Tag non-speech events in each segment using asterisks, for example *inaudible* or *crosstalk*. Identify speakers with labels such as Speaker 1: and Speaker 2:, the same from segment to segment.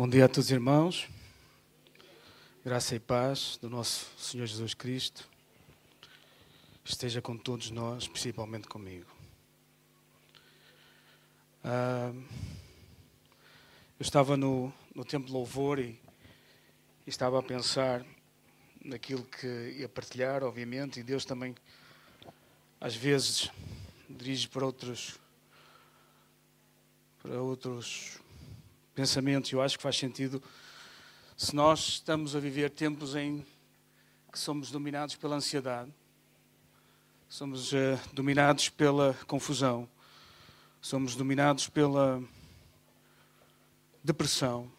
Speaker 1: Bom dia a todos os irmãos. Graça e paz do nosso Senhor Jesus Cristo esteja com todos nós, principalmente comigo. Ah, eu estava no, no tempo de louvor e, e estava a pensar naquilo que ia partilhar, obviamente, e Deus também às vezes dirige para outros para outros pensamentos. Eu acho que faz sentido se nós estamos a viver tempos em que somos dominados pela ansiedade, somos uh, dominados pela confusão, somos dominados pela depressão.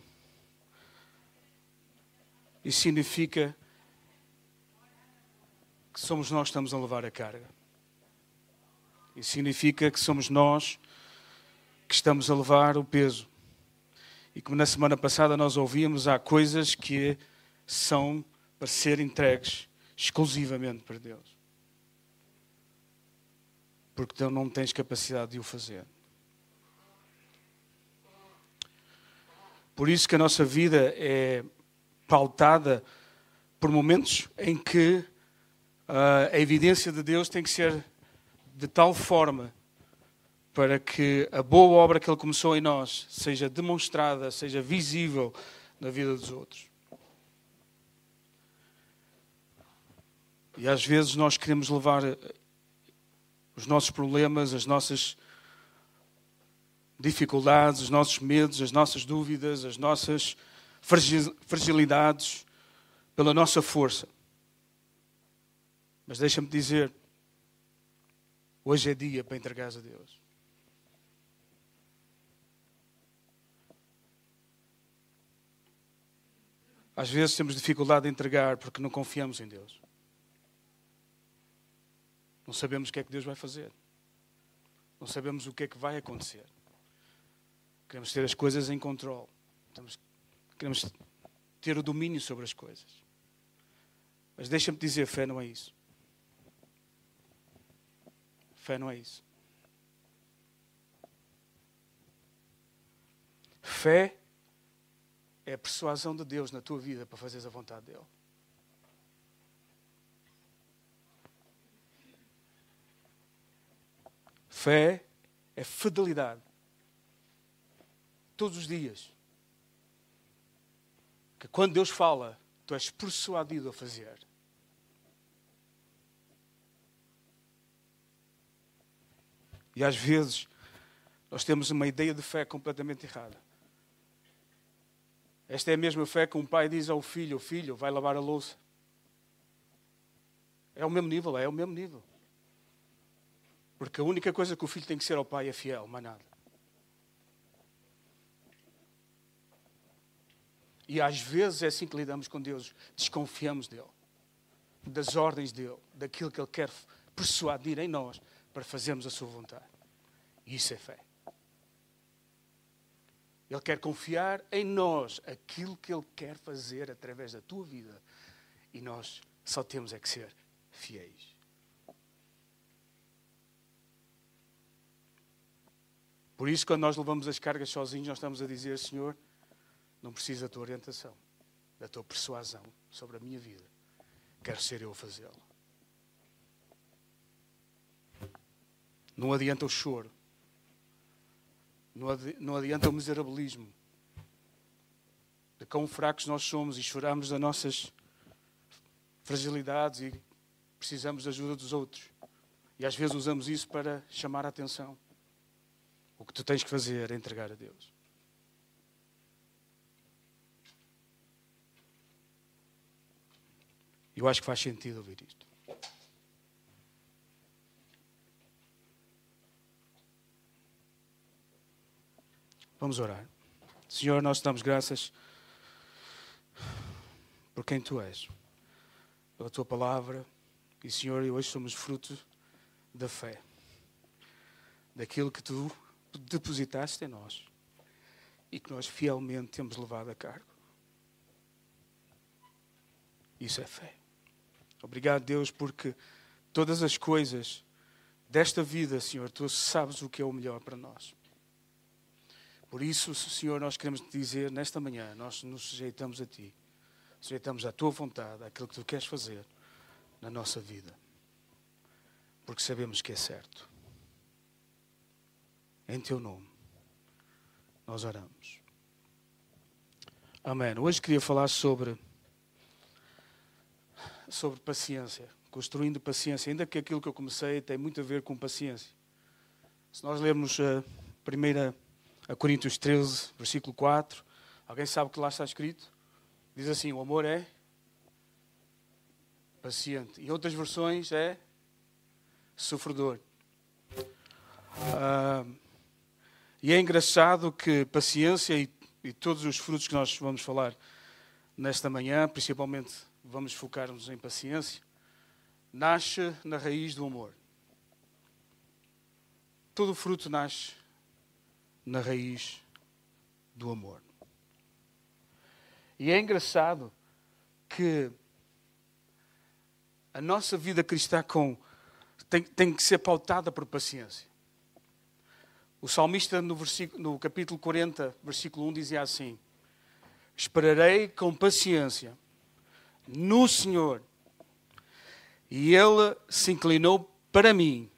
Speaker 1: Isso significa que somos nós que estamos a levar a carga. Isso significa que somos nós que estamos a levar o peso. E como na semana passada nós ouvimos, há coisas que são para ser entregues exclusivamente para Deus. Porque tu não tens capacidade de o fazer. Por isso que a nossa vida é pautada por momentos em que uh, a evidência de Deus tem que ser de tal forma para que a boa obra que Ele começou em nós seja demonstrada, seja visível na vida dos outros. E às vezes nós queremos levar os nossos problemas, as nossas dificuldades, os nossos medos, as nossas dúvidas, as nossas fragilidades pela nossa força. Mas deixa-me dizer, hoje é dia para entregar a Deus. Às vezes temos dificuldade em entregar porque não confiamos em Deus. Não sabemos o que é que Deus vai fazer. Não sabemos o que é que vai acontecer. Queremos ter as coisas em controle. Queremos ter o domínio sobre as coisas. Mas deixa-me dizer, fé não é isso. Fé não é isso. Fé é a persuasão de Deus na tua vida para fazeres a vontade dele. Fé é fidelidade. Todos os dias. Que quando Deus fala, tu és persuadido a fazer. E às vezes nós temos uma ideia de fé completamente errada. Esta é a mesma fé que um pai diz ao filho: Filho, vai lavar a louça. É o mesmo nível, é o mesmo nível. Porque a única coisa que o filho tem que ser ao pai é fiel, mais nada. E às vezes é assim que lidamos com Deus. Desconfiamos dele, das ordens dele, daquilo que ele quer persuadir em nós para fazermos a sua vontade. Isso é fé. Ele quer confiar em nós aquilo que Ele quer fazer através da tua vida. E nós só temos é que ser fiéis. Por isso, quando nós levamos as cargas sozinhos, nós estamos a dizer: Senhor, não preciso da tua orientação, da tua persuasão sobre a minha vida. Quero ser eu a fazê-lo. Não adianta o choro. Não adianta o miserabilismo. De quão fracos nós somos e choramos das nossas fragilidades e precisamos da ajuda dos outros. E às vezes usamos isso para chamar a atenção. O que tu tens que fazer é entregar a Deus. Eu acho que faz sentido ouvir isto. Vamos orar. Senhor, nós te damos graças por quem tu és, pela tua palavra. E, Senhor, hoje somos fruto da fé, daquilo que tu depositaste em nós e que nós fielmente temos levado a cargo. Isso é fé. Obrigado, Deus, porque todas as coisas desta vida, Senhor, tu sabes o que é o melhor para nós. Por isso, Senhor, nós queremos te dizer nesta manhã, nós nos sujeitamos a Ti, sujeitamos à Tua vontade, àquilo que Tu queres fazer na nossa vida, porque sabemos que é certo. Em Teu nome, nós oramos. Amém. Hoje queria falar sobre, sobre paciência, construindo paciência, ainda que aquilo que eu comecei tem muito a ver com paciência. Se nós lermos a primeira a Coríntios 13, versículo 4. Alguém sabe o que lá está escrito? Diz assim: o amor é paciente. Em outras versões é sofredor. Ah, e é engraçado que paciência e, e, todos os frutos que nós vamos falar nesta manhã, principalmente vamos focar-nos em paciência, nasce na raiz do amor. Todo fruto nasce na raiz do amor. E é engraçado que a nossa vida cristã com, tem, tem que ser pautada por paciência. O salmista, no, no capítulo 40, versículo 1, dizia assim: Esperarei com paciência no Senhor. E ele se inclinou para mim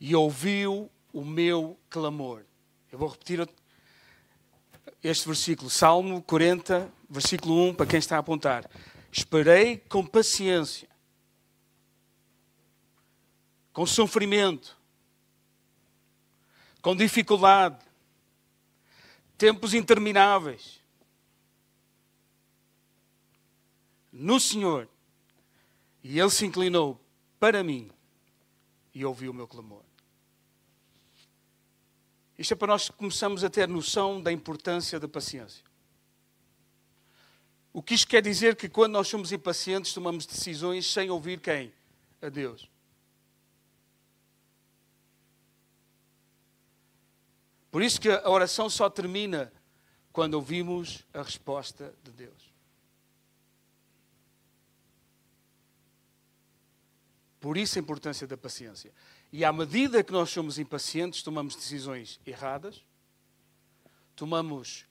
Speaker 1: e ouviu o meu clamor. Eu vou repetir este versículo, Salmo 40, versículo 1, para quem está a apontar. Esperei com paciência, com sofrimento, com dificuldade, tempos intermináveis, no Senhor, e Ele se inclinou para mim e ouviu o meu clamor. Isto é para nós começarmos a ter noção da importância da paciência. O que isto quer dizer que quando nós somos impacientes, tomamos decisões sem ouvir quem? A Deus. Por isso que a oração só termina quando ouvimos a resposta de Deus. Por isso a importância da paciência. E à medida que nós somos impacientes, tomamos decisões erradas, tomamos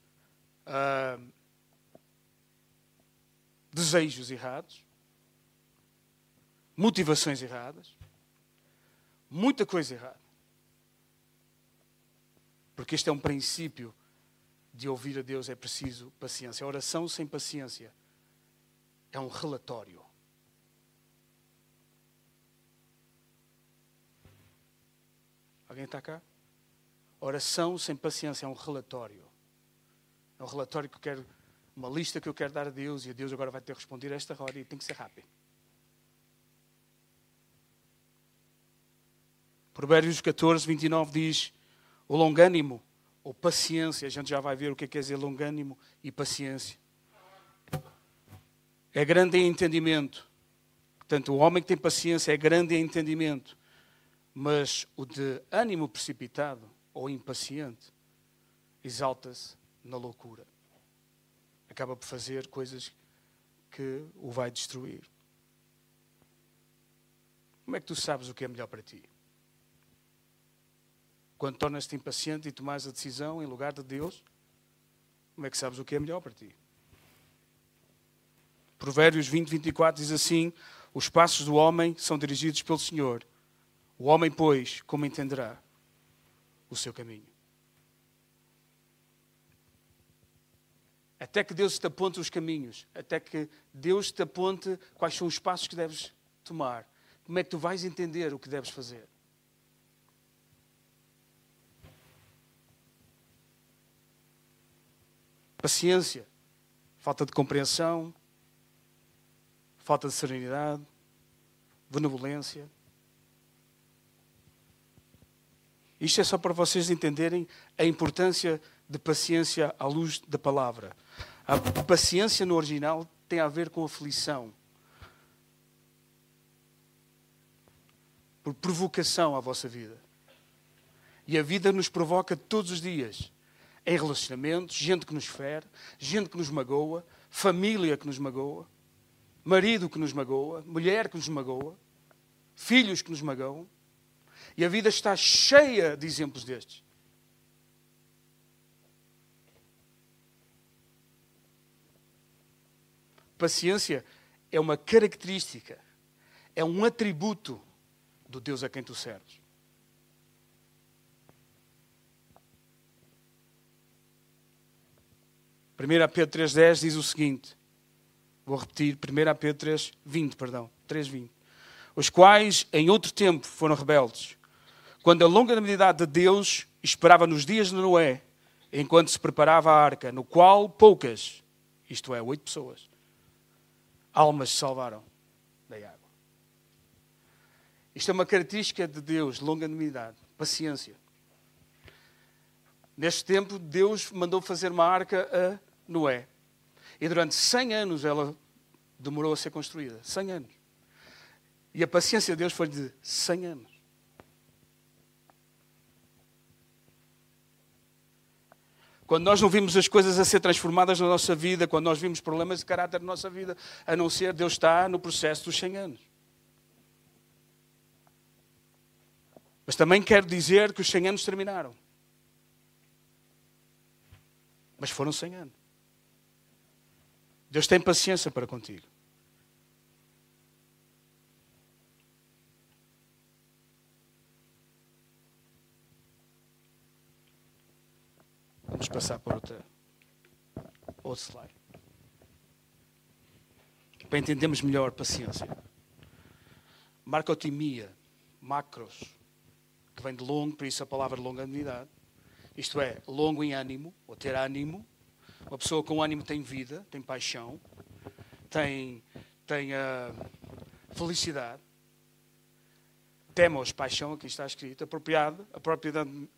Speaker 1: uh, desejos errados, motivações erradas, muita coisa errada. Porque este é um princípio de ouvir a Deus, é preciso paciência. A oração sem paciência é um relatório. Alguém está cá? Oração sem paciência é um relatório. É um relatório que eu quero, uma lista que eu quero dar a Deus e a Deus agora vai ter que responder a esta hora e tem que ser rápido. Provérbios 14, 29 diz: O longânimo, ou paciência, a gente já vai ver o que é quer dizer longânimo e paciência. É grande em entendimento. Portanto, o homem que tem paciência é grande em entendimento. Mas o de ânimo precipitado ou impaciente exalta-se na loucura. Acaba por fazer coisas que o vai destruir. Como é que tu sabes o que é melhor para ti? Quando tornas-te impaciente e tomas a decisão em lugar de Deus, como é que sabes o que é melhor para ti? Provérbios 20, 24 diz assim: Os passos do homem são dirigidos pelo Senhor o homem, pois, como entenderá o seu caminho? Até que Deus te aponte os caminhos, até que Deus te aponte quais são os passos que deves tomar, como é que tu vais entender o que deves fazer? Paciência, falta de compreensão, falta de serenidade, benevolência. Isto é só para vocês entenderem a importância de paciência à luz da palavra. A paciência no original tem a ver com aflição. Por provocação à vossa vida. E a vida nos provoca todos os dias. Em relacionamentos, gente que nos fere, gente que nos magoa, família que nos magoa, marido que nos magoa, mulher que nos magoa, filhos que nos magoam. E a vida está cheia de exemplos destes. Paciência é uma característica, é um atributo do Deus a quem tu serves. Primeiro Pedro 3.10 diz o seguinte, vou repetir, primeiro Pedro 3.20, perdão, 3.20. Os quais em outro tempo foram rebeldes, quando a longa medida de Deus esperava nos dias de Noé, enquanto se preparava a arca, no qual poucas, isto é, oito pessoas, almas se salvaram da água. Isto é uma característica de Deus, longanimidade, paciência. Neste tempo, Deus mandou fazer uma arca a Noé. E durante 100 anos ela demorou a ser construída. 100 anos. E a paciência de Deus foi de 100 anos. Quando nós não vimos as coisas a ser transformadas na nossa vida, quando nós vimos problemas de caráter na nossa vida, a não ser Deus está no processo dos 100 anos. Mas também quero dizer que os 100 anos terminaram. Mas foram 100 anos. Deus tem paciência para contigo. Vamos passar para outra, outro slide. Para entendermos melhor paciência. Marcotimia, macros, que vem de longo, por isso a palavra longanimidade. Isto é, longo em ânimo, ou ter ânimo, uma pessoa com ânimo tem vida, tem paixão, tem, tem uh, felicidade. Temos paixão, aqui está escrito, apropriado,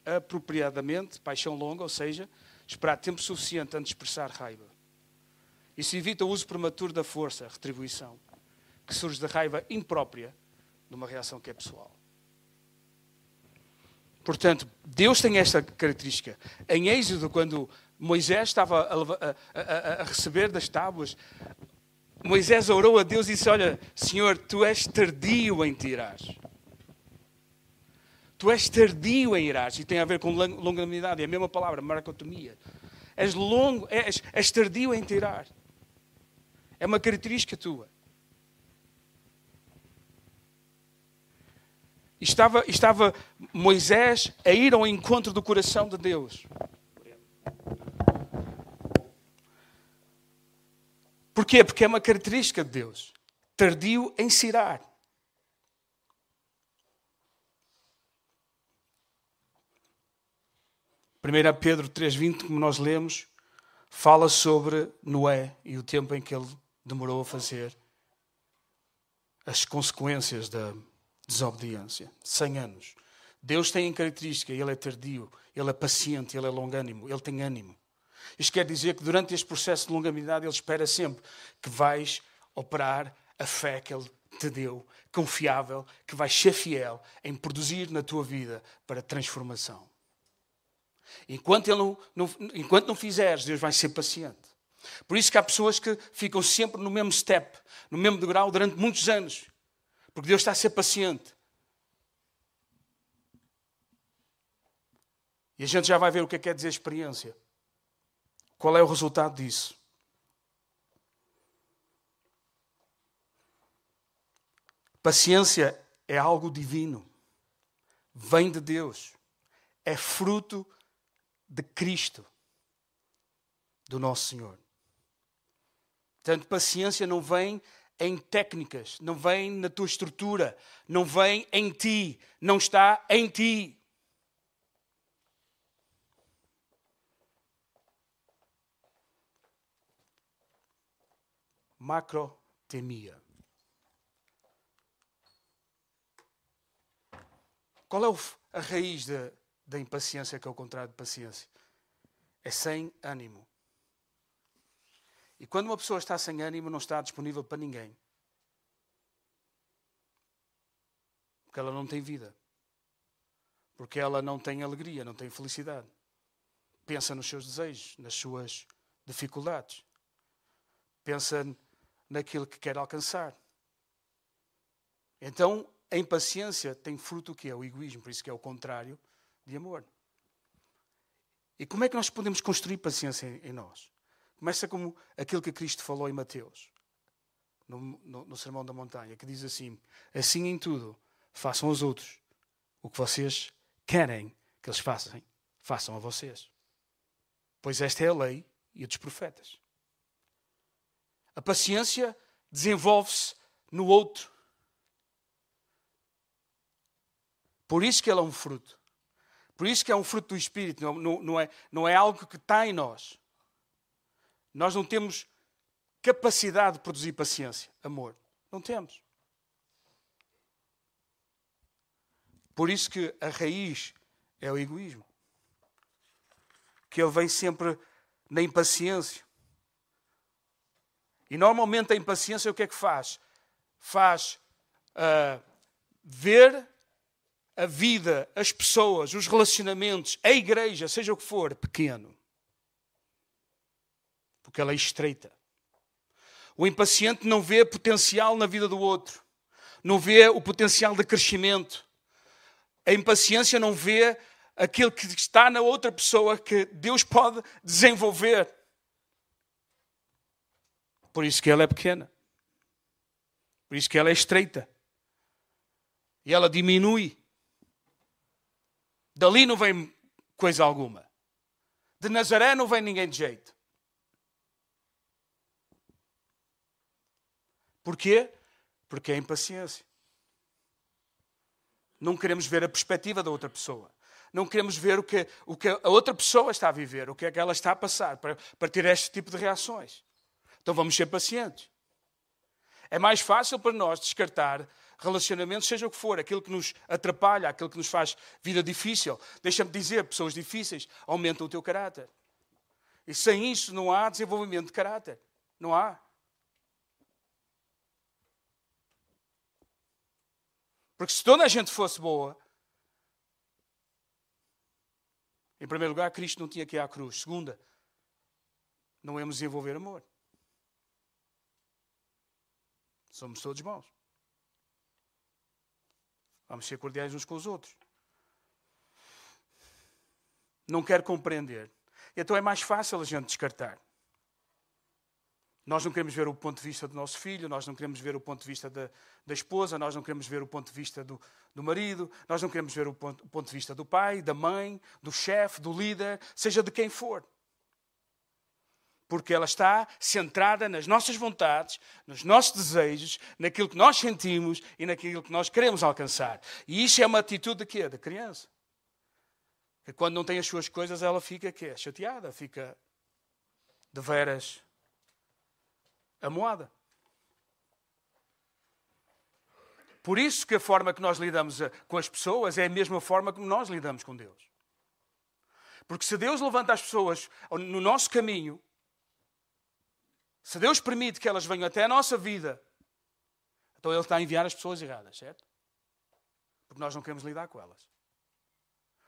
Speaker 1: apropriadamente, paixão longa, ou seja, esperar tempo suficiente antes de expressar raiva. Isso evita o uso prematuro da força, retribuição, que surge da raiva imprópria de uma reação que é pessoal. Portanto, Deus tem esta característica. Em Êxodo, quando Moisés estava a, a, a, a, receber das tábuas. Moisés orou a Deus e disse: Olha, Senhor, tu és tardio em tirar. Tu és tardio em irares. E tem a ver com longanimidade. É a mesma palavra, marcotomia. És longo, és, és tardio em tirar. É uma característica tua. Estava, estava Moisés a ir ao encontro do coração de Deus. Porquê? Porque é uma característica de Deus. Tardio em cirar. Primeira Pedro 3:20, como nós lemos, fala sobre Noé e o tempo em que ele demorou a fazer as consequências da desobediência. 100 anos. Deus tem em característica, ele é tardio, ele é paciente, ele é longânimo, ele tem ânimo. Isto quer dizer que durante este processo de longanimidade ele espera sempre que vais operar a fé que ele te deu, confiável, que vais ser fiel em produzir na tua vida para transformação. Enquanto, ele não, não, enquanto não fizeres, Deus vai ser paciente. Por isso que há pessoas que ficam sempre no mesmo step, no mesmo degrau, durante muitos anos. Porque Deus está a ser paciente. E a gente já vai ver o que é que quer dizer experiência. Qual é o resultado disso? Paciência é algo divino, vem de Deus, é fruto de Cristo, do nosso Senhor. Portanto, paciência não vem em técnicas, não vem na tua estrutura, não vem em ti, não está em ti. macrotemia. Qual é a raiz da, da impaciência, que é o contrário de paciência? É sem ânimo. E quando uma pessoa está sem ânimo, não está disponível para ninguém. Porque ela não tem vida. Porque ela não tem alegria, não tem felicidade. Pensa nos seus desejos, nas suas dificuldades. Pensa naquilo que quer alcançar. Então, a impaciência tem fruto que é o egoísmo, por isso que é o contrário de amor. E como é que nós podemos construir paciência em nós? Começa como aquilo que Cristo falou em Mateus. no, no, no Sermão da Montanha, que diz assim: Assim em tudo, façam aos outros o que vocês querem que eles façam, façam a vocês. Pois esta é a lei e a dos profetas. A paciência desenvolve-se no outro. Por isso que ela é um fruto. Por isso que é um fruto do Espírito, não, não, não, é, não é algo que está em nós. Nós não temos capacidade de produzir paciência, amor. Não temos. Por isso que a raiz é o egoísmo. Que ele vem sempre na impaciência. E normalmente a impaciência o que é que faz? Faz uh, ver a vida, as pessoas, os relacionamentos, a igreja, seja o que for, pequeno. Porque ela é estreita. O impaciente não vê potencial na vida do outro, não vê o potencial de crescimento. A impaciência não vê aquilo que está na outra pessoa que Deus pode desenvolver. Por isso que ela é pequena. Por isso que ela é estreita. E ela diminui. Dali não vem coisa alguma. De Nazaré não vem ninguém de jeito. Porquê? Porque é impaciência. Não queremos ver a perspectiva da outra pessoa. Não queremos ver o que, o que a outra pessoa está a viver, o que é que ela está a passar, para, para ter este tipo de reações. Então vamos ser pacientes. É mais fácil para nós descartar relacionamentos, seja o que for, aquilo que nos atrapalha, aquilo que nos faz vida difícil. Deixa-me dizer, pessoas difíceis aumentam o teu caráter. E sem isso não há desenvolvimento de caráter. Não há. Porque se toda a gente fosse boa, em primeiro lugar, Cristo não tinha que ir à cruz. Segunda, não íamos desenvolver amor. Somos todos bons. Vamos ser cordiais uns com os outros. Não quer compreender. Então é mais fácil a gente descartar. Nós não queremos ver o ponto de vista do nosso filho, nós não queremos ver o ponto de vista da, da esposa, nós não queremos ver o ponto de vista do, do marido, nós não queremos ver o ponto, o ponto de vista do pai, da mãe, do chefe, do líder, seja de quem for. Porque ela está centrada nas nossas vontades, nos nossos desejos, naquilo que nós sentimos e naquilo que nós queremos alcançar. E isso é uma atitude de quê? Da criança. Que quando não tem as suas coisas, ela fica quê? chateada, fica de veras a moada. Por isso que a forma que nós lidamos eh, com as pessoas é a mesma forma como nós lidamos com Deus. Porque se Deus levanta as pessoas no nosso caminho, se Deus permite que elas venham até a nossa vida, então Ele está a enviar as pessoas erradas, certo? Porque nós não queremos lidar com elas.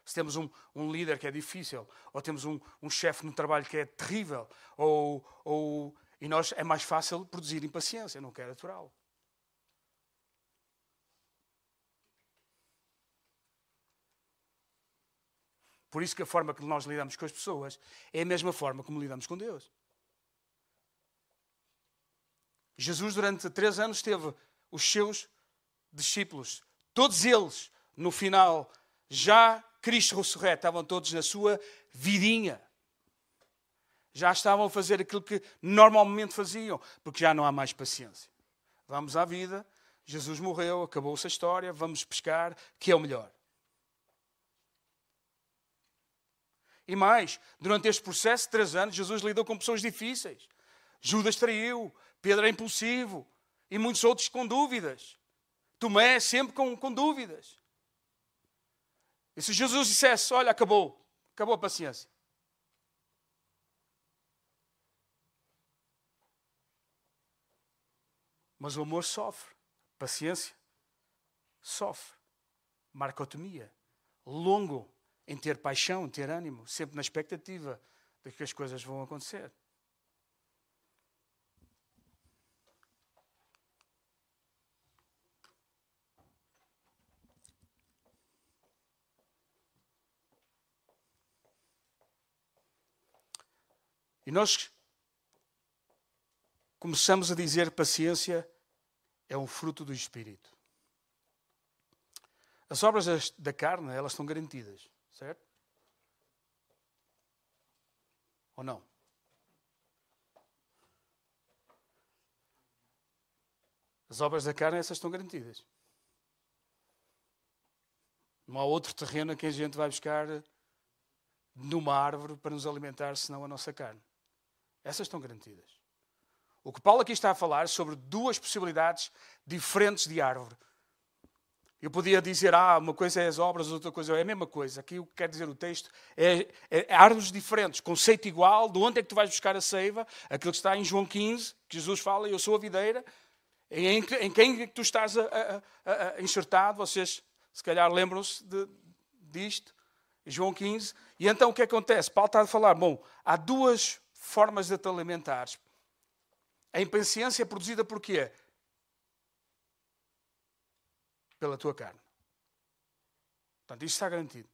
Speaker 1: Se temos um, um líder que é difícil, ou temos um, um chefe no trabalho que é terrível, ou, ou e nós é mais fácil produzir impaciência, não quero aturá-lo. Por isso que a forma que nós lidamos com as pessoas é a mesma forma como lidamos com Deus. Jesus, durante três anos, teve os seus discípulos, todos eles, no final, já Cristo ressurreto, estavam todos na sua vidinha já estavam a fazer aquilo que normalmente faziam, porque já não há mais paciência. Vamos à vida, Jesus morreu, acabou-se a história, vamos pescar, que é o melhor. E mais, durante este processo de três anos, Jesus lidou com pessoas difíceis. Judas traiu, Pedro é impulsivo e muitos outros com dúvidas. Tomé sempre com, com dúvidas. E se Jesus dissesse: Olha, acabou, acabou a paciência. Mas o amor sofre. Paciência sofre. Marcotomia. Longo em ter paixão, ter ânimo, sempre na expectativa de que as coisas vão acontecer. E nós começamos a dizer paciência é um fruto do Espírito. As obras da carne, elas estão garantidas, certo? Ou não? As obras da carne, essas estão garantidas. Não há outro terreno a que a gente vai buscar numa árvore para nos alimentar, senão a nossa carne. Essas estão garantidas. O que Paulo aqui está a falar sobre duas possibilidades diferentes de árvore. Eu podia dizer, ah, uma coisa é as obras, outra coisa é a mesma coisa. Aqui o que quer dizer o texto é, é, é árvores diferentes, conceito igual, de onde é que tu vais buscar a seiva, aquilo que está em João 15, que Jesus fala, eu sou a videira, em, em quem é tu estás a, a, a, enxertado, vocês se calhar lembram-se disto, João 15, e então o que acontece? Paulo está a falar, bom, há duas formas de te alimentares. A impaciência é produzida por quê? Pela tua carne. Portanto, isto está garantido.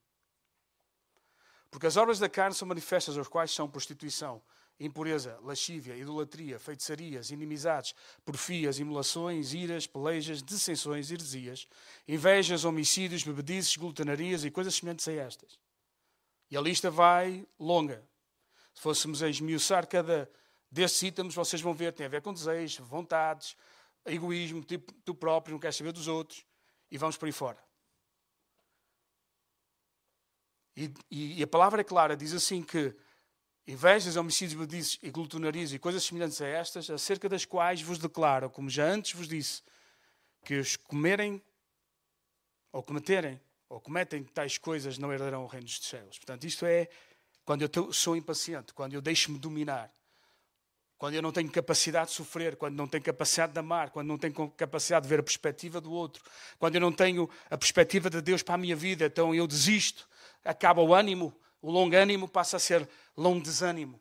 Speaker 1: Porque as obras da carne são manifestas, as quais são prostituição, impureza, lascívia, idolatria, feitiçarias, inimizades, porfias, imolações, iras, pelejas, dissensões, heresias, invejas, homicídios, bebedices, glutenarias e coisas semelhantes a estas. E a lista vai longa. Se fôssemos a esmiuçar cada desses itens vocês vão ver, tem a ver com desejos, vontades, egoísmo, tipo, tu próprio, não queres saber dos outros, e vamos por aí fora. E, e, e a palavra é clara, diz assim que invejas, homicídios, bedices e glutonarias e coisas semelhantes a estas, acerca das quais vos declaro, como já antes vos disse, que os comerem ou cometerem ou cometem tais coisas não herdarão o reino dos céus. Portanto, isto é quando eu sou impaciente, quando eu deixo-me dominar quando eu não tenho capacidade de sofrer, quando não tenho capacidade de amar, quando não tenho capacidade de ver a perspectiva do outro, quando eu não tenho a perspectiva de Deus para a minha vida, então eu desisto, acaba o ânimo, o longo ânimo passa a ser longo desânimo.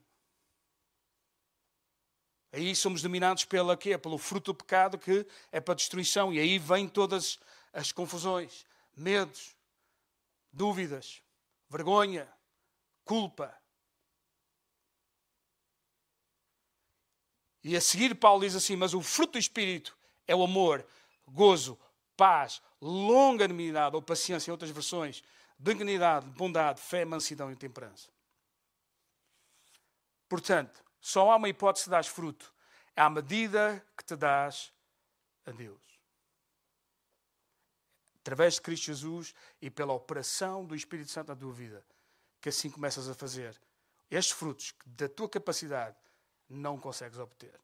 Speaker 1: Aí somos dominados pela quê? Pelo fruto do pecado que é para destruição. E aí vêm todas as confusões, medos, dúvidas, vergonha, culpa, E a seguir, Paulo diz assim: Mas o fruto do Espírito é o amor, gozo, paz, longanimidade ou paciência, em outras versões, benignidade, bondade, fé, mansidão e temperança. Portanto, só há uma hipótese de dar fruto. É à medida que te dás a Deus. Através de Cristo Jesus e pela operação do Espírito Santo na tua vida, que assim começas a fazer estes frutos da tua capacidade não consegues obter.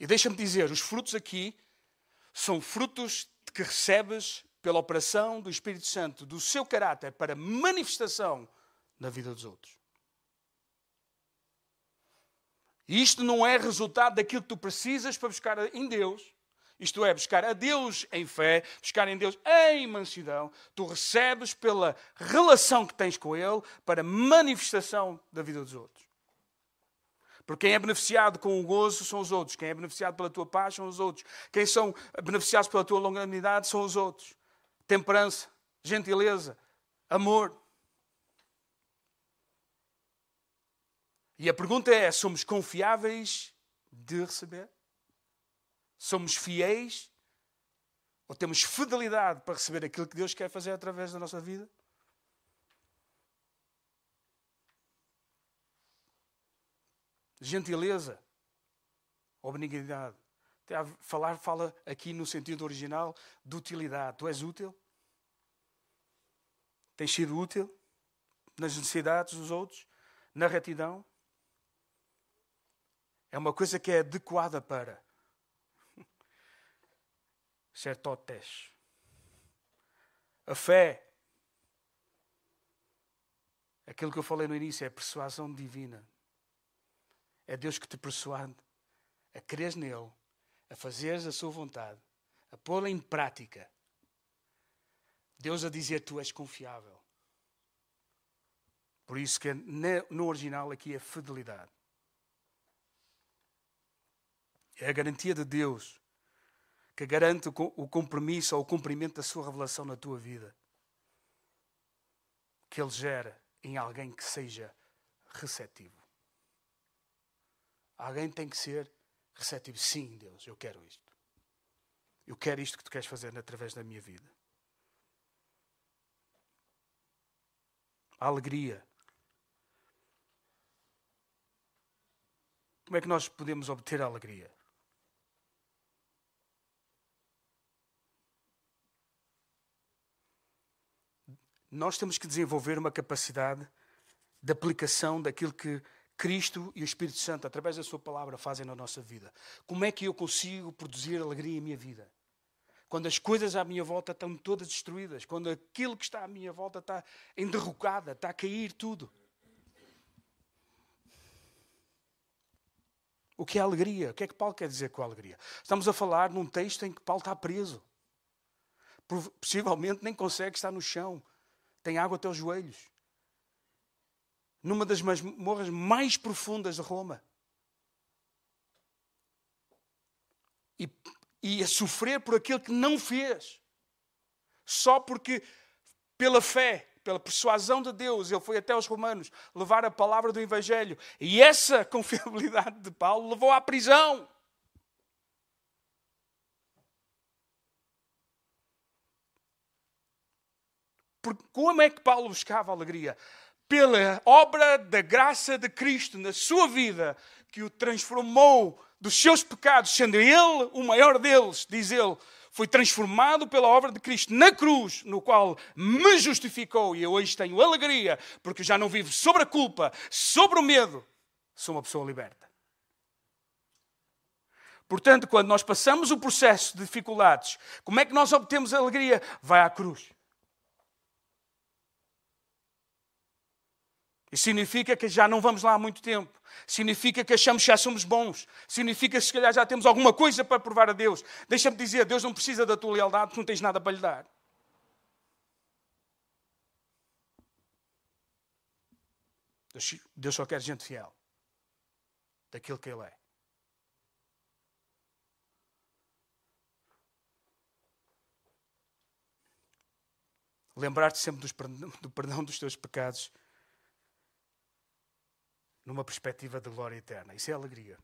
Speaker 1: E deixa-me dizer, os frutos aqui são frutos que recebes pela operação do Espírito Santo, do seu caráter, para manifestação na vida dos outros. E isto não é resultado daquilo que tu precisas para buscar em Deus. Isto é, buscar a Deus em fé, buscar em Deus em mansidão. Tu recebes pela relação que tens com Ele para manifestação da vida dos outros. Porque quem é beneficiado com o gozo são os outros. Quem é beneficiado pela tua paz são os outros. Quem são beneficiados pela tua longanimidade são os outros. Temperança, gentileza, amor. E a pergunta é: somos confiáveis de receber? Somos fiéis? Ou temos fidelidade para receber aquilo que Deus quer fazer através da nossa vida? Gentileza ou benignidade. Falar fala aqui no sentido original de utilidade. Tu és útil? Tens sido útil nas necessidades dos outros? Na retidão? É uma coisa que é adequada para certotes. A fé, aquilo que eu falei no início, é persuasão divina. É Deus que te persuade a crer nele, a fazeres a sua vontade, a pô-la em prática. Deus a dizer tu és confiável. Por isso que no original aqui é fidelidade. É a garantia de Deus que garante o compromisso ou o cumprimento da sua revelação na tua vida. Que Ele gera em alguém que seja receptivo. Alguém tem que ser receptivo. Sim, Deus, eu quero isto. Eu quero isto que tu queres fazer através da minha vida. A alegria. Como é que nós podemos obter a alegria? Nós temos que desenvolver uma capacidade de aplicação daquilo que Cristo e o Espírito Santo, através da Sua palavra, fazem na nossa vida. Como é que eu consigo produzir alegria em minha vida? Quando as coisas à minha volta estão todas destruídas, quando aquilo que está à minha volta está enderrocada, está a cair tudo. O que é alegria? O que é que Paulo quer dizer com alegria? Estamos a falar num texto em que Paulo está preso. Possivelmente nem consegue estar no chão. Tem água até os joelhos. Numa das masmorras mais profundas de Roma. E e a sofrer por aquilo que não fez. Só porque, pela fé, pela persuasão de Deus, ele foi até os romanos levar a palavra do Evangelho. E essa *laughs* confiabilidade de Paulo levou à prisão. Porque como é que Paulo buscava alegria? Pela obra da graça de Cristo na sua vida, que o transformou dos seus pecados, sendo Ele o maior deles, diz Ele, foi transformado pela obra de Cristo na cruz, no qual me justificou e eu hoje tenho alegria, porque já não vivo sobre a culpa, sobre o medo, sou uma pessoa liberta. Portanto, quando nós passamos o processo de dificuldades, como é que nós obtemos alegria? Vai à cruz. Isso significa que já não vamos lá há muito tempo. Significa que achamos que já somos bons. Significa que se calhar já temos alguma coisa para provar a Deus. Deixa-me dizer, Deus não precisa da tua lealdade porque não tens nada para lhe dar. Deus só quer gente fiel. Daquilo que Ele é. Lembrar-te sempre do perdão dos teus pecados numa perspectiva de glória eterna. Isso é alegria.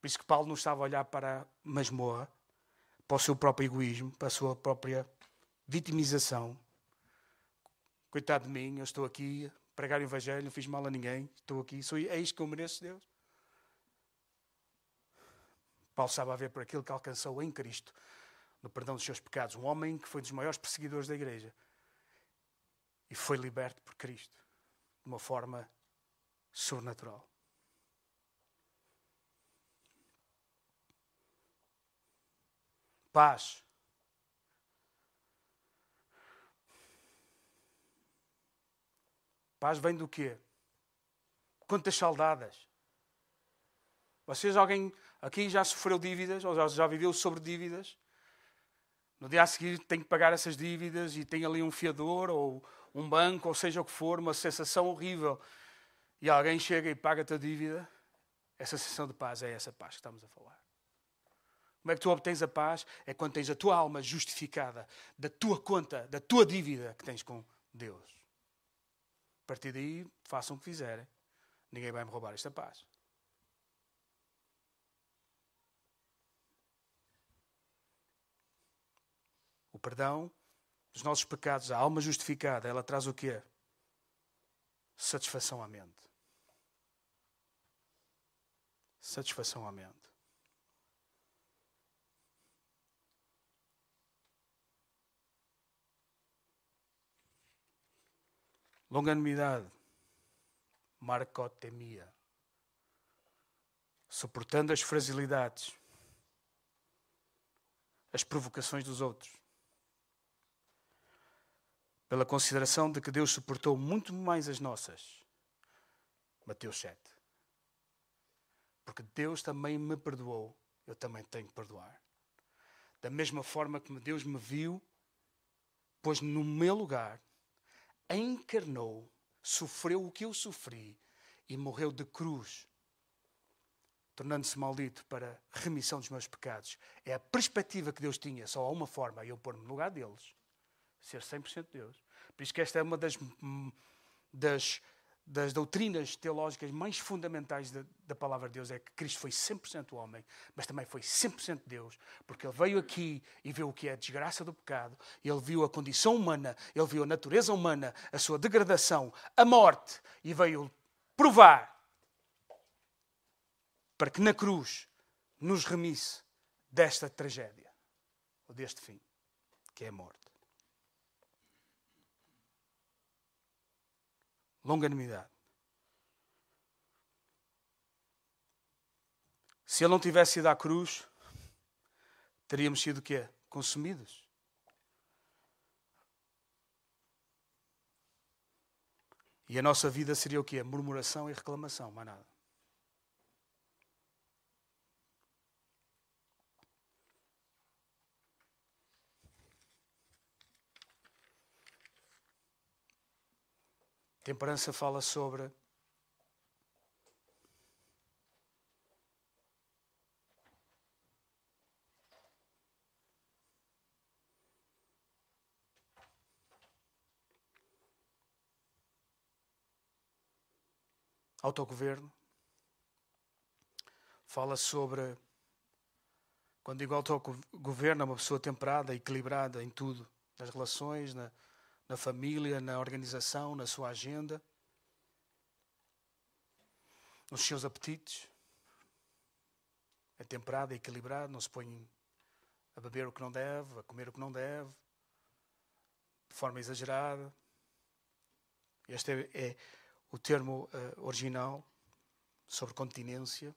Speaker 1: Por isso que Paulo não estava a olhar para a masmorra, para o seu próprio egoísmo, para a sua própria vitimização. Coitado de mim, eu estou aqui a pregar o Evangelho, não fiz mal a ninguém, estou aqui, sou, é isto que eu mereço, Deus. Paulo estava a ver por aquilo que alcançou em Cristo, no perdão dos seus pecados. Um homem que foi dos maiores perseguidores da igreja e foi liberto por Cristo de uma forma sobrenatural. Paz. Paz vem do quê? Quantas saudadas? Vocês, alguém aqui já sofreu dívidas ou já, já viveu sobre dívidas? No dia a seguir tem que pagar essas dívidas e tem ali um fiador ou um banco, ou seja o que for, uma sensação horrível e alguém chega e paga-te a dívida, essa sensação de paz é essa paz que estamos a falar. Como é que tu obtens a paz? É quando tens a tua alma justificada da tua conta, da tua dívida que tens com Deus. A partir daí, façam o que fizerem. Ninguém vai me roubar esta paz. O perdão dos nossos pecados, a alma justificada, ela traz o quê? Satisfação à mente. Satisfação à mente. Longanimidade, marcotemia, suportando as fragilidades, as provocações dos outros, pela consideração de que Deus suportou muito mais as nossas. Mateus 7. Porque Deus também me perdoou, eu também tenho que perdoar. Da mesma forma que Deus me viu, pôs no meu lugar, encarnou, sofreu o que eu sofri e morreu de cruz, tornando-se maldito para remissão dos meus pecados. É a perspectiva que Deus tinha, só há uma forma, eu pôr-me no lugar deles, ser 100% Deus. Por isso que esta é uma das, das das doutrinas teológicas mais fundamentais da, da, palavra de Deus é que Cristo foi 100% homem, mas também foi 100% Deus, porque ele veio aqui e viu o que é a desgraça do pecado, ele viu a condição humana, ele viu a natureza humana, a sua degradação, a morte, e veio provar para que na cruz nos remisse desta tragédia, ou deste fim, que é a morte. Longanimidade. Se ele não tivesse ido à cruz, teríamos sido o quê? Consumidos. E a nossa vida seria o quê? Murmuração e reclamação, mais nada. Temperança fala sobre autogoverno. Fala sobre, quando digo autogoverno, é uma pessoa temperada, equilibrada em tudo, nas relações, na, na família, na organização, na sua agenda, nos seus apetites. É temperado, é equilibrado, não se põe a beber o que não deve, a comer o que não deve, de forma exagerada. Este é, é o termo uh, original sobre continência.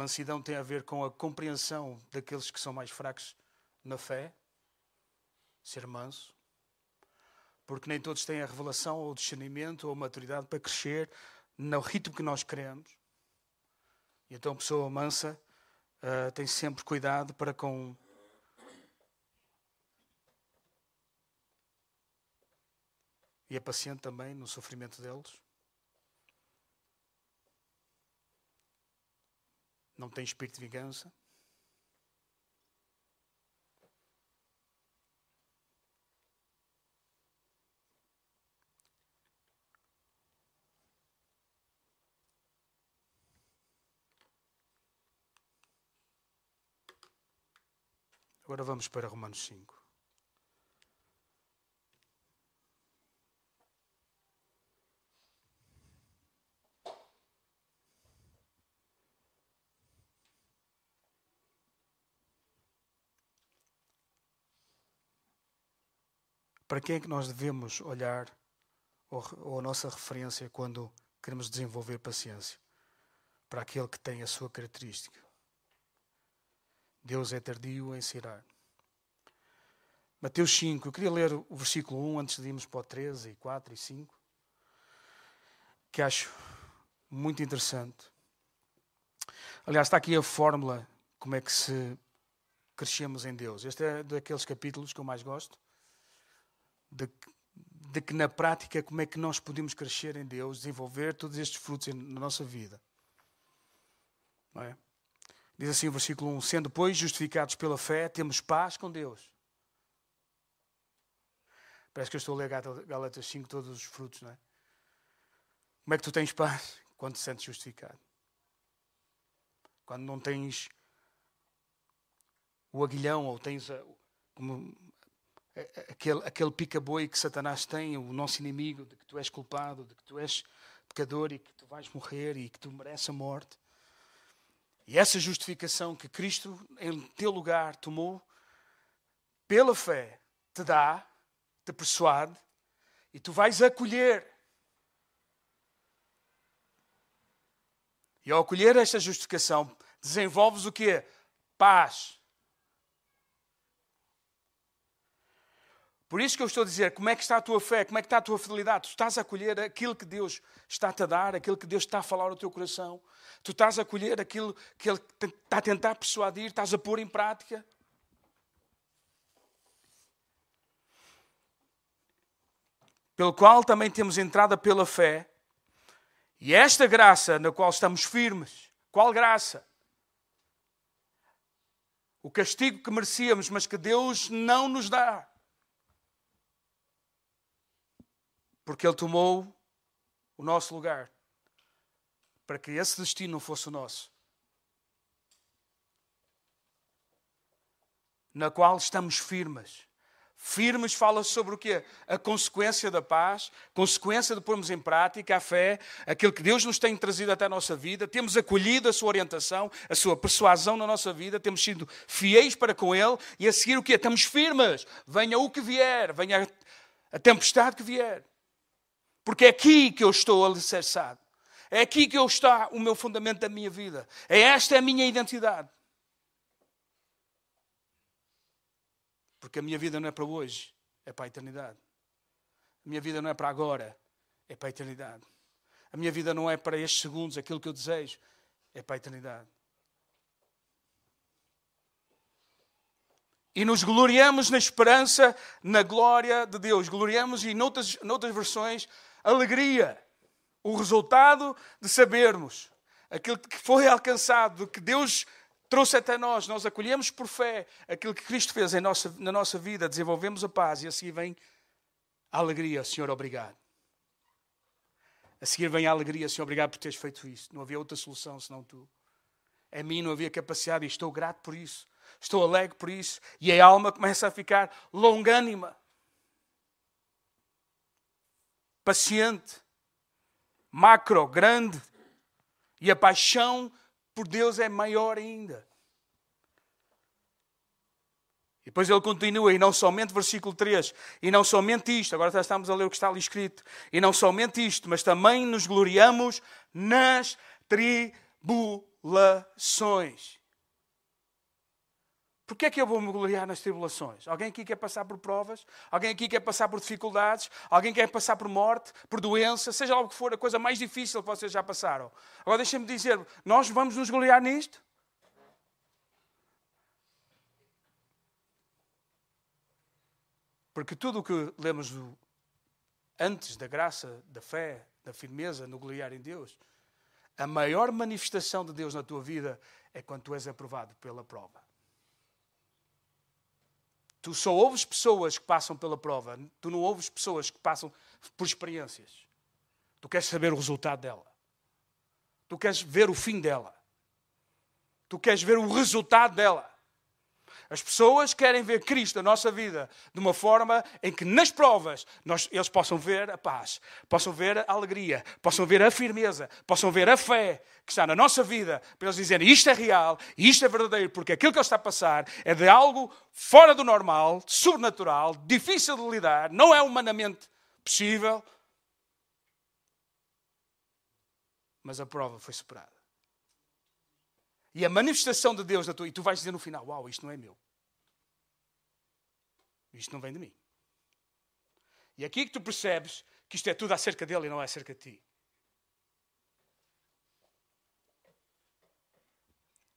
Speaker 1: Mansidão tem a ver com a compreensão daqueles que são mais fracos na fé, ser manso, porque nem todos têm a revelação ou o discernimento ou a maturidade para crescer no ritmo que nós queremos. E então pessoa mansa uh, tem sempre cuidado para com e é paciente também no sofrimento deles. Não tem espírito de vingança. Agora vamos para Romanos 5. Para quem é que nós devemos olhar ou, ou a nossa referência quando queremos desenvolver paciência? Para aquele que tem a sua característica. Deus é tardio em cirar. Mateus 5, eu queria ler o versículo 1 antes de irmos para o 13 e 4 e 5, que acho muito interessante. Aliás, está aqui a fórmula como é que se crescemos em Deus. Este é daqueles capítulos que eu mais gosto de, de que na prática como é que nós podemos crescer em Deus, desenvolver todos estes frutos na nossa vida. É? Diz assim o versículo 1: Sendo, pois, justificados pela fé, temos paz com Deus. Parece que eu estou a ler Gálatas 5 todos os frutos, não é? Como é que tu tens paz *laughs* quando te sentes justificado? Quando não tens o aguilhão ou tens a, como aquele, aquele pica-boi que Satanás tem, o nosso inimigo, de que tu és culpado, de que tu és pecador e que tu vais morrer e que tu mereces a morte. E essa justificação que Cristo, em teu lugar, tomou, pela fé, te dá, te persuade, e tu vais acolher. E ao acolher esta justificação, desenvolves o quê? Paz Por isso que eu estou a dizer, como é que está a tua fé, como é que está a tua fidelidade? Tu estás a acolher aquilo que Deus está-te a dar, aquilo que Deus está a falar ao teu coração. Tu estás a acolher aquilo que Ele está a tentar persuadir, estás a pôr em prática. Pelo qual também temos entrada pela fé. E esta graça na qual estamos firmes, qual graça? O castigo que merecíamos, mas que Deus não nos dá Porque Ele tomou o nosso lugar para que esse destino não fosse o nosso. Na qual estamos firmes. Firmes fala sobre o quê? A consequência da paz, consequência de pormos em prática a fé, aquilo que Deus nos tem trazido até a nossa vida, temos acolhido a sua orientação, a sua persuasão na nossa vida, temos sido fiéis para com Ele e a seguir o quê? Estamos firmes. Venha o que vier, venha a tempestade que vier. Porque é aqui que eu estou alicerçado. É aqui que eu está o meu fundamento da minha vida. É esta a minha identidade. Porque a minha vida não é para hoje, é para a eternidade. A minha vida não é para agora, é para a eternidade. A minha vida não é para estes segundos, aquilo que eu desejo, é para a eternidade. E nos gloriamos na esperança, na glória de Deus. Gloriamos e, noutras, noutras versões, alegria. O resultado de sabermos aquilo que foi alcançado, que Deus trouxe até nós, nós acolhemos por fé aquilo que Cristo fez nossa, na nossa vida, desenvolvemos a paz e a seguir vem a alegria, Senhor, obrigado. A seguir vem a alegria, Senhor, obrigado por teres feito isso. Não havia outra solução senão tu. A mim não havia capacidade e estou grato por isso. Estou alegre por isso. E a alma começa a ficar longânima, paciente, macro, grande. E a paixão por Deus é maior ainda. E depois ele continua, e não somente, versículo 3, e não somente isto, agora já estamos a ler o que está ali escrito, e não somente isto, mas também nos gloriamos nas tribulações. Porquê é que eu vou me gloriar nas tribulações? Alguém aqui quer passar por provas? Alguém aqui quer passar por dificuldades? Alguém quer passar por morte, por doença? Seja lá o que for, a coisa mais difícil que vocês já passaram. Agora deixem-me dizer, nós vamos nos gloriar nisto? Porque tudo o que lemos antes da graça, da fé, da firmeza no gloriar em Deus, a maior manifestação de Deus na tua vida é quando tu és aprovado pela prova. Tu só ouves pessoas que passam pela prova, tu não ouves pessoas que passam por experiências. Tu queres saber o resultado dela. Tu queres ver o fim dela. Tu queres ver o resultado dela. As pessoas querem ver Cristo na nossa vida de uma forma em que nas provas nós, eles possam ver a paz, possam ver a alegria, possam ver a firmeza, possam ver a fé que está na nossa vida, para eles dizerem isto é real, isto é verdadeiro, porque aquilo que ele está a passar é de algo fora do normal, sobrenatural, difícil de lidar, não é humanamente possível, mas a prova foi superada. E a manifestação de Deus na tua. E tu vais dizer no final: Uau, isto não é meu. Isto não vem de mim. E é aqui que tu percebes que isto é tudo acerca dele e não é acerca de ti.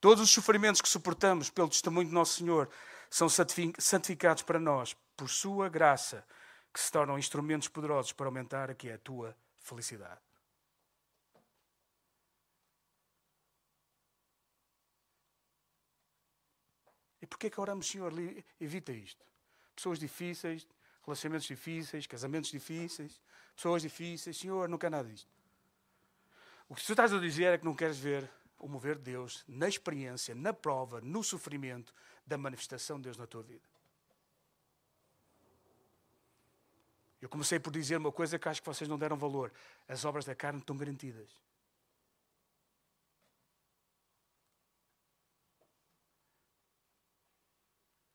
Speaker 1: Todos os sofrimentos que suportamos pelo testemunho de Nosso Senhor são santificados para nós, por Sua graça, que se tornam instrumentos poderosos para aumentar aqui a tua felicidade. Porquê que oramos, Senhor, evita isto? Pessoas difíceis, relacionamentos difíceis, casamentos difíceis, pessoas difíceis. Senhor, não quer nada disto. O que tu estás a dizer é que não queres ver o mover de Deus na experiência, na prova, no sofrimento da manifestação de Deus na tua vida. Eu comecei por dizer uma coisa que acho que vocês não deram valor. As obras da carne estão garantidas.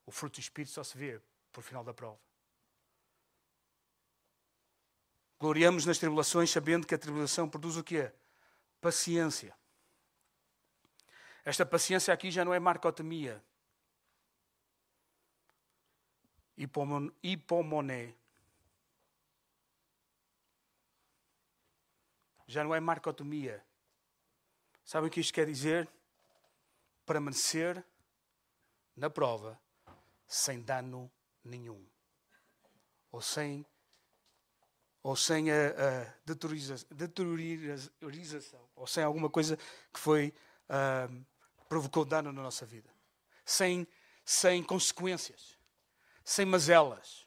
Speaker 1: O fruto do Espírito só se vê por final da prova. Gloriamos nas tribulações, sabendo que a tribulação produz o quê? Paciência. Esta paciência aqui já não é marcotomia. Hipomoné. Já não é marcotomia. Sabem o que isto quer dizer? Permanecer na prova sem dano nenhum. Ou sem, ou sem a, a deteriorização, ou sem alguma coisa que foi uh, provocou dano na nossa vida. Sem, sem consequências, sem mazelas.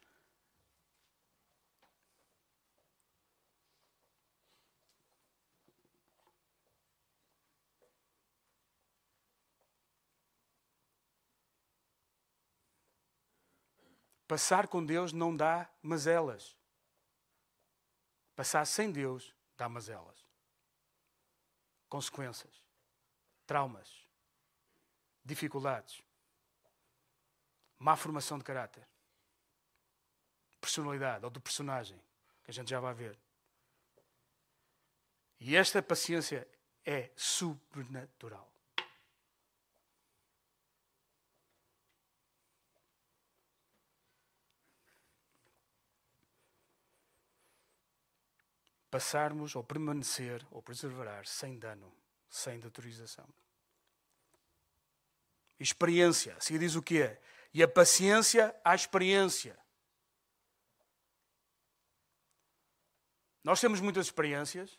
Speaker 1: Passar com Deus não dá mazelas. Passar sem Deus dá mazelas. Consequências, traumas, dificuldades, má formação de caráter, personalidade ou de personagem, que a gente já vai ver. E esta paciência é sobrenatural. Passarmos ou permanecer ou preservar sem dano, sem deteriorização. Experiência, se diz o que é? E a paciência à experiência. Nós temos muitas experiências.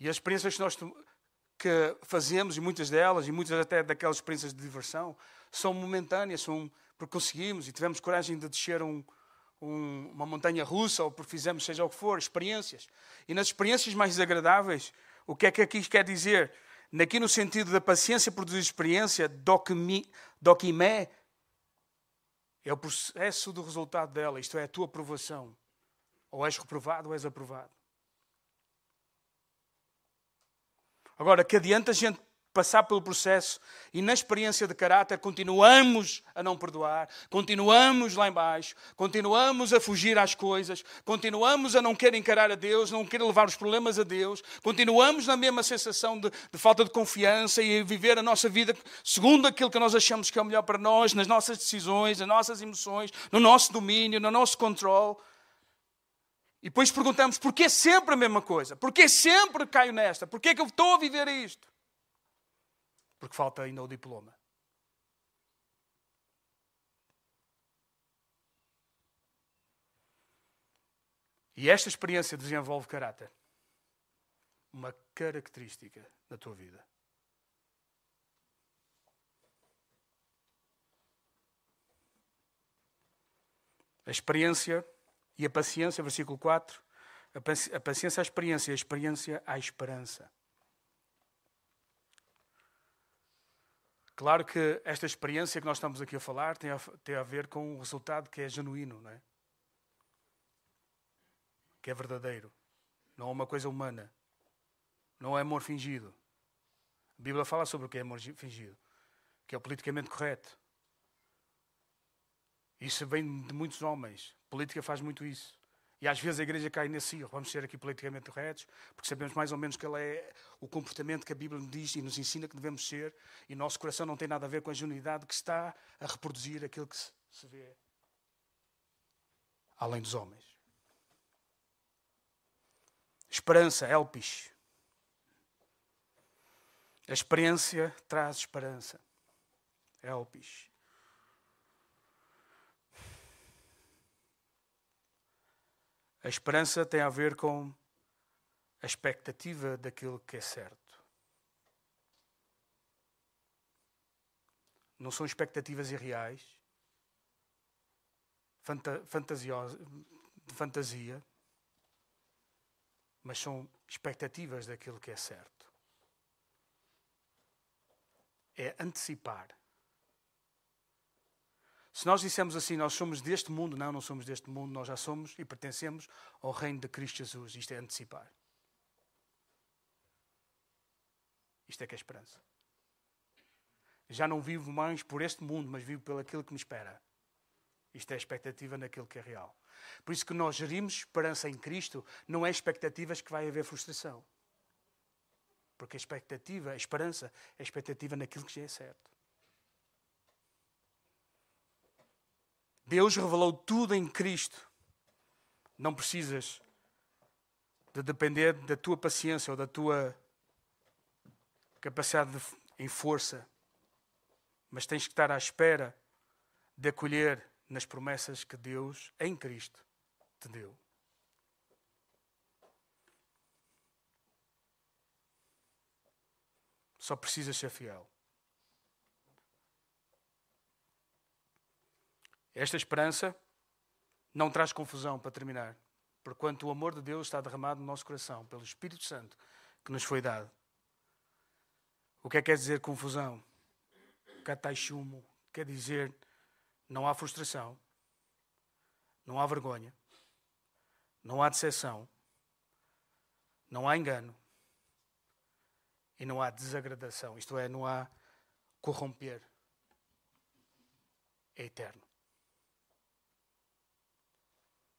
Speaker 1: E as experiências que nós que fazemos, e muitas delas, e muitas até daquelas experiências de diversão, são momentâneas, são porque conseguimos e tivemos coragem de descer um, um, uma montanha russa ou porque fizemos seja o que for, experiências. E nas experiências mais desagradáveis, o que é que aqui quer dizer? Aqui no sentido da paciência produzir experiência, doquimé, é o processo do resultado dela, isto é, a tua aprovação. Ou és reprovado ou és aprovado. Agora, que adianta a gente passar pelo processo e na experiência de caráter continuamos a não perdoar, continuamos lá embaixo, continuamos a fugir às coisas, continuamos a não querer encarar a Deus, não querer levar os problemas a Deus, continuamos na mesma sensação de, de falta de confiança e viver a nossa vida segundo aquilo que nós achamos que é o melhor para nós, nas nossas decisões, nas nossas emoções, no nosso domínio, no nosso controle. E depois perguntamos, porquê sempre a mesma coisa? Porquê sempre caio nesta? Porquê que eu estou a viver isto? Porque falta ainda o diploma. E esta experiência desenvolve caráter. Uma característica da tua vida. A experiência e a paciência, versículo 4. A paciência à experiência, a experiência à esperança. Claro que esta experiência que nós estamos aqui a falar tem a, tem a ver com um resultado que é genuíno, não é? Que é verdadeiro. Não é uma coisa humana. Não é amor fingido. A Bíblia fala sobre o que é amor fingido, que é o politicamente correto. Isso vem de muitos homens. A política faz muito isso. E às vezes a igreja cai nesse erro. Vamos ser aqui politicamente corretos, porque sabemos mais ou menos que ele é o comportamento que a Bíblia nos diz e nos ensina que devemos ser, e nosso coração não tem nada a ver com a genuidade que está a reproduzir aquilo que se vê além dos homens. Esperança, elpis. A experiência traz esperança. Elpis. A esperança tem a ver com a expectativa daquilo que é certo. Não são expectativas irreais, de fantasia, mas são expectativas daquilo que é certo. É antecipar se nós dissemos assim, nós somos deste mundo, não, não somos deste mundo, nós já somos e pertencemos ao reino de Cristo Jesus. Isto é antecipar. Isto é que é esperança. Já não vivo mais por este mundo, mas vivo pelo aquilo que me espera. Isto é expectativa naquilo que é real. Por isso que nós gerimos esperança em Cristo, não é expectativas que vai haver frustração. Porque a expectativa, a esperança, é a expectativa naquilo que já é certo. Deus revelou tudo em Cristo. Não precisas de depender da tua paciência ou da tua capacidade de, em força, mas tens que estar à espera de acolher nas promessas que Deus, em Cristo, te deu. Só precisas ser fiel. Esta esperança não traz confusão, para terminar, porquanto o amor de Deus está derramado no nosso coração pelo Espírito Santo que nos foi dado. O que é que quer dizer confusão? Cataixumo quer dizer não há frustração, não há vergonha, não há decepção, não há engano e não há desagradação, isto é, não há corromper. É eterno.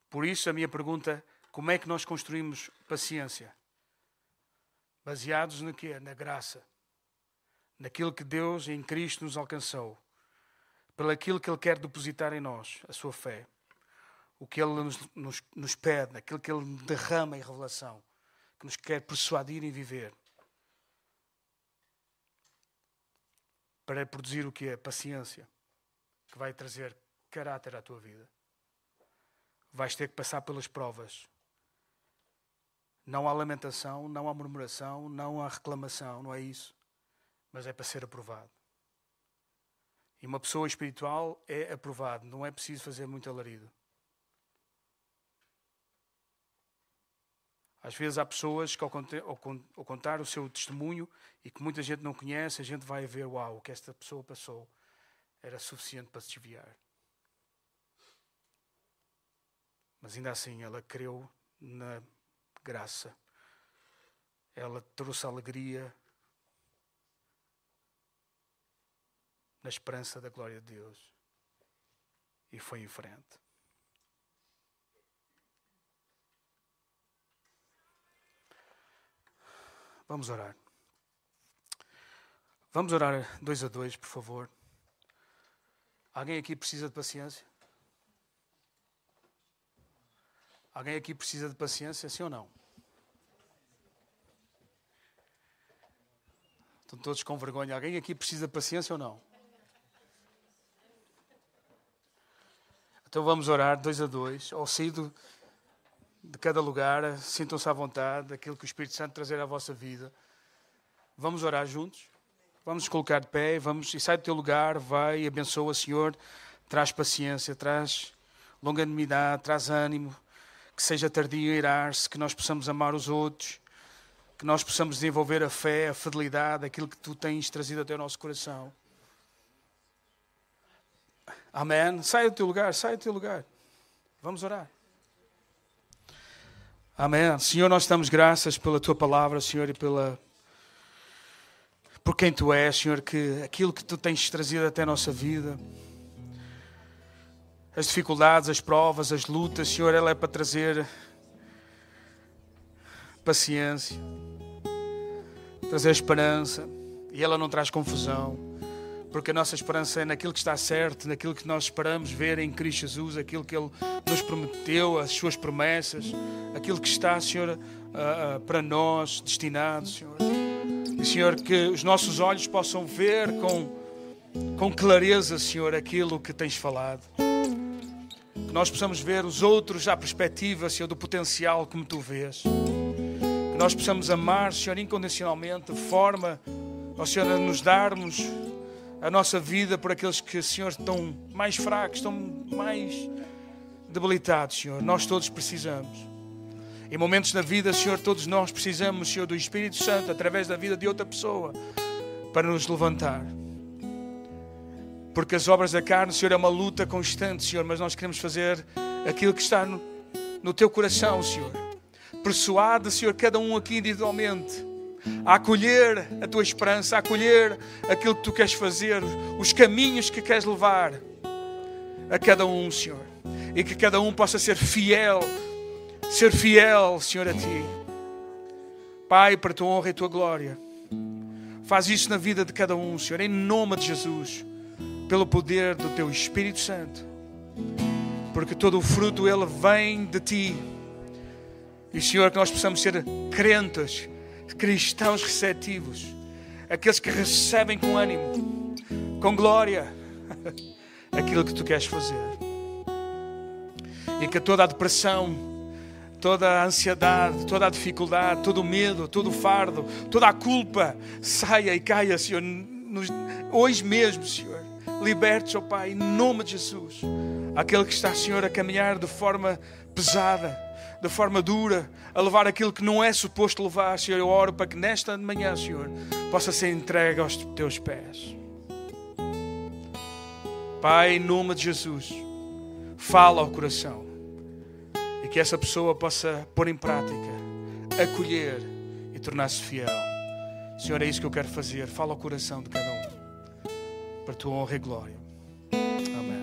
Speaker 1: Por isso, a minha pergunta: como é que nós construímos paciência? Baseados no quê? Na graça. Naquilo que Deus em Cristo nos alcançou. Pelo aquilo que Ele quer depositar em nós, a sua fé. O que Ele nos, nos, nos pede, aquilo que Ele derrama em revelação. Que nos quer persuadir e viver. Para produzir o que é? Paciência. Que vai trazer caráter à tua vida vais ter que passar pelas provas. Não há lamentação, não há murmuração, não há reclamação, não é isso. Mas é para ser aprovado. E uma pessoa espiritual é aprovado, não é preciso fazer muito alarido. Às vezes há pessoas que, ao contar o seu testemunho e que muita gente não conhece, a gente vai ver, uau, o que esta pessoa passou era suficiente para se desviar. Mas ainda assim ela creu na graça. Ela trouxe alegria na esperança da glória de Deus e foi em frente. Vamos orar. Vamos orar dois a dois, por favor. Alguém aqui precisa de paciência? Alguém aqui precisa de paciência, sim ou não? Estão todos com vergonha. Alguém aqui precisa de paciência ou não? Então vamos orar dois a dois, ao sair de cada lugar, sintam-se à vontade, daquilo que o Espírito Santo trazer à vossa vida. Vamos orar juntos, vamos nos colocar de pé, vamos, e sai do teu lugar, vai, abençoa, Senhor, traz paciência, traz longanimidade, traz ânimo que seja tardio irar-se, que nós possamos amar os outros, que nós possamos desenvolver a fé, a fidelidade, aquilo que tu tens trazido até o nosso coração. Amém. Sai do teu lugar, sai do teu lugar. Vamos orar. Amém. Senhor, nós damos graças pela tua palavra, Senhor, e pela por quem tu és, Senhor, que aquilo que tu tens trazido até a nossa vida as dificuldades, as provas, as lutas, Senhor, ela é para trazer paciência, trazer esperança, e ela não traz confusão, porque a nossa esperança é naquilo que está certo, naquilo que nós esperamos ver em Cristo Jesus, aquilo que Ele nos prometeu, as Suas promessas, aquilo que está, Senhor, para nós destinado, Senhor. E, Senhor, que os nossos olhos possam ver com, com clareza, Senhor, aquilo que tens falado que nós possamos ver os outros à perspectiva, Senhor, do potencial como tu vês. Que nós possamos amar, Senhor, incondicionalmente, de forma, ó Senhor, a nos darmos a nossa vida por aqueles que, Senhor, estão mais fracos, estão mais debilitados, Senhor. Nós todos precisamos. Em momentos na vida, Senhor, todos nós precisamos, Senhor, do Espírito Santo através da vida de outra pessoa para nos levantar. Porque as obras da carne, Senhor, é uma luta constante, Senhor, mas nós queremos fazer aquilo que está no, no teu coração, Senhor. Persuade, Senhor, cada um aqui individualmente a acolher a tua esperança, a acolher aquilo que tu queres fazer, os caminhos que queres levar a cada um, Senhor. E que cada um possa ser fiel, ser fiel, Senhor, a ti. Pai, para a tua honra e a tua glória. Faz isso na vida de cada um, Senhor, em nome de Jesus pelo poder do teu Espírito Santo. Porque todo o fruto ele vem de ti. E Senhor, que nós possamos ser crentes, cristãos receptivos, aqueles que recebem com ânimo, com glória, *laughs* aquilo que tu queres fazer. E que toda a depressão, toda a ansiedade, toda a dificuldade, todo o medo, todo o fardo, toda a culpa saia e caia, Senhor, hoje mesmo, Senhor. Liberte, ó Pai, em nome de Jesus. Aquele que está, Senhor, a caminhar de forma pesada, de forma dura, a levar aquilo que não é suposto levar, Senhor. Eu oro para que nesta manhã, Senhor, possa ser entregue aos teus pés. Pai, em nome de Jesus, fala ao coração e que essa pessoa possa pôr em prática, acolher e tornar-se fiel. Senhor, é isso que eu quero fazer. Fala ao coração de cada um, para a tua honra e glória. Amém.